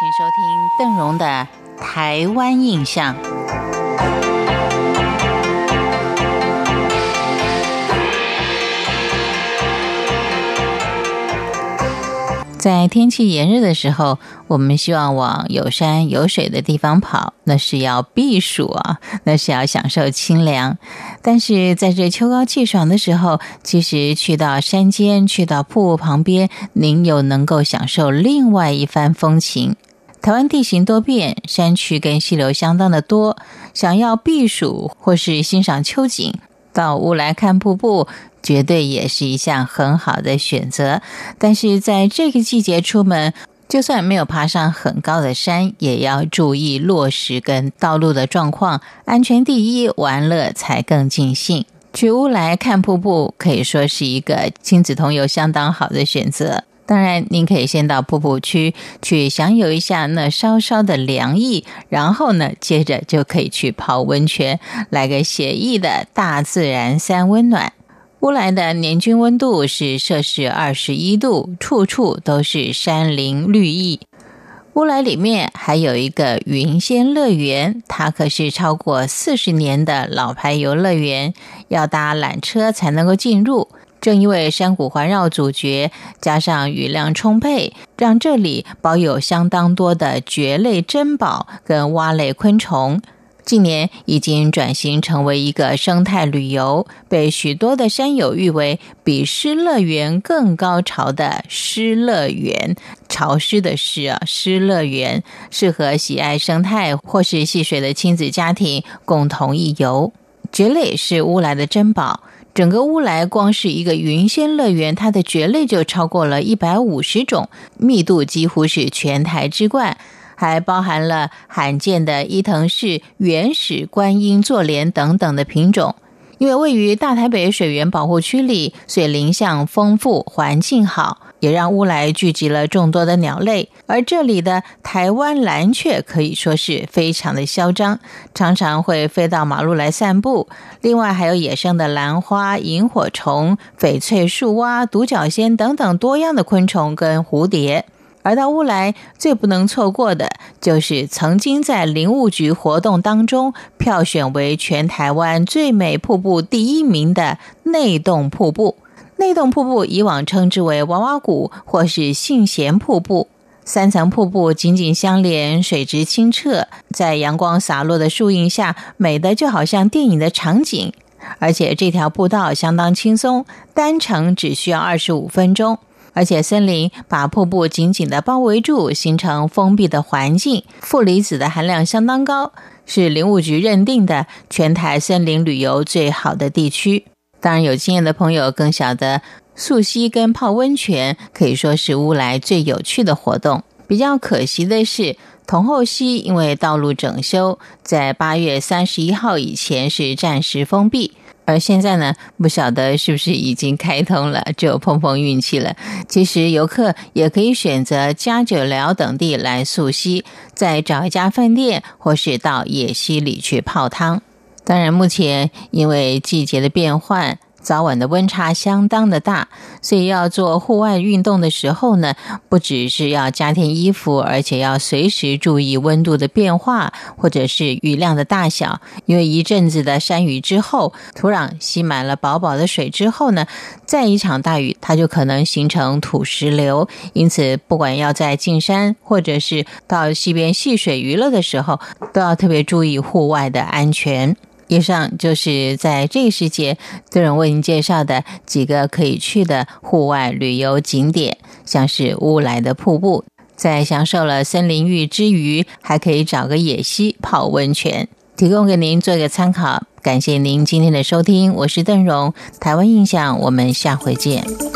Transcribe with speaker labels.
Speaker 1: 请收听邓荣的《台湾印象》。在天气炎热的时候，我们希望往有山有水的地方跑，那是要避暑啊，那是要享受清凉。但是在这秋高气爽的时候，其实去到山间，去到瀑布旁边，您又能够享受另外一番风情。台湾地形多变，山区跟溪流相当的多，想要避暑或是欣赏秋景，到乌来看瀑布。绝对也是一项很好的选择，但是在这个季节出门，就算没有爬上很高的山，也要注意落石跟道路的状况，安全第一，玩乐才更尽兴。去乌来看瀑布，可以说是一个亲子同游相当好的选择。当然，您可以先到瀑布区去享有一下那稍稍的凉意，然后呢，接着就可以去泡温泉，来个写意的大自然三温暖。乌来的年均温度是摄氏二十一度，处处都是山林绿意。乌来里面还有一个云仙乐园，它可是超过四十年的老牌游乐园，要搭缆车才能够进入。正因为山谷环绕阻绝，加上雨量充沛，让这里保有相当多的蕨类珍宝跟蛙类昆虫。近年已经转型成为一个生态旅游，被许多的山友誉为比诗乐园更高潮的诗乐园。潮湿的湿啊，诗乐园适合喜爱生态或是戏水的亲子家庭共同一游。蕨类是乌来的珍宝，整个乌来光是一个云仙乐园，它的蕨类就超过了一百五十种，密度几乎是全台之冠。还包含了罕见的伊藤氏原始观音座莲等等的品种。因为位于大台北水源保护区里，所以林相丰富，环境好，也让乌来聚集了众多的鸟类。而这里的台湾蓝雀可以说是非常的嚣张，常常会飞到马路来散步。另外还有野生的兰花、萤火虫、翡翠树蛙、独角仙等等多样的昆虫跟蝴蝶。而到乌来最不能错过的，就是曾经在林务局活动当中票选为全台湾最美瀑布第一名的内洞瀑布。内洞瀑布以往称之为娃娃谷或是信贤瀑布，三层瀑布紧紧相连，水质清澈，在阳光洒落的树荫下，美的就好像电影的场景。而且这条步道相当轻松，单程只需要二十五分钟。而且森林把瀑布紧紧的包围住，形成封闭的环境，负离子的含量相当高，是林务局认定的全台森林旅游最好的地区。当然，有经验的朋友更晓得，溯溪跟泡温泉可以说是乌来最有趣的活动。比较可惜的是，同后溪因为道路整修，在八月三十一号以前是暂时封闭。而现在呢，不晓得是不是已经开通了，就碰碰运气了。其实游客也可以选择加九寮等地来溯溪，再找一家饭店，或是到野溪里去泡汤。当然，目前因为季节的变换。早晚的温差相当的大，所以要做户外运动的时候呢，不只是要加添衣服，而且要随时注意温度的变化，或者是雨量的大小。因为一阵子的山雨之后，土壤吸满了饱饱的水之后呢，再一场大雨，它就可能形成土石流。因此，不管要在进山，或者是到溪边戏水娱乐的时候，都要特别注意户外的安全。以上就是在这个时节，都人为您介绍的几个可以去的户外旅游景点，像是乌来的瀑布，在享受了森林浴之余，还可以找个野溪泡温泉，提供给您做一个参考。感谢您今天的收听，我是邓荣，台湾印象，我们下回见。